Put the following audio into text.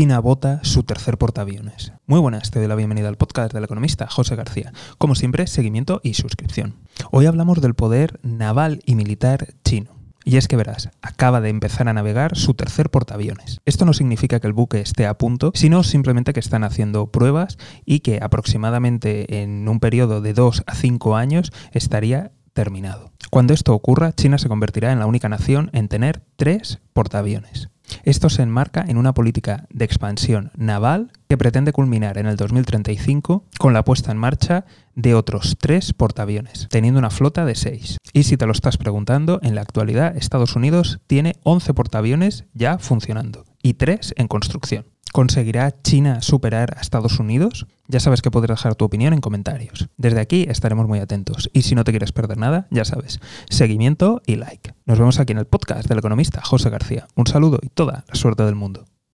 China vota su tercer portaaviones. Muy buenas, te doy la bienvenida al podcast del economista José García. Como siempre, seguimiento y suscripción. Hoy hablamos del poder naval y militar chino. Y es que verás, acaba de empezar a navegar su tercer portaaviones. Esto no significa que el buque esté a punto, sino simplemente que están haciendo pruebas y que aproximadamente en un periodo de 2 a 5 años estaría terminado. Cuando esto ocurra, China se convertirá en la única nación en tener tres portaaviones. Esto se enmarca en una política de expansión naval que pretende culminar en el 2035 con la puesta en marcha de otros tres portaaviones, teniendo una flota de seis. Y si te lo estás preguntando, en la actualidad Estados Unidos tiene 11 portaaviones ya funcionando y tres en construcción. ¿Conseguirá China superar a Estados Unidos? Ya sabes que puedes dejar tu opinión en comentarios. Desde aquí estaremos muy atentos. Y si no te quieres perder nada, ya sabes, seguimiento y like. Nos vemos aquí en el podcast del economista José García. Un saludo y toda la suerte del mundo.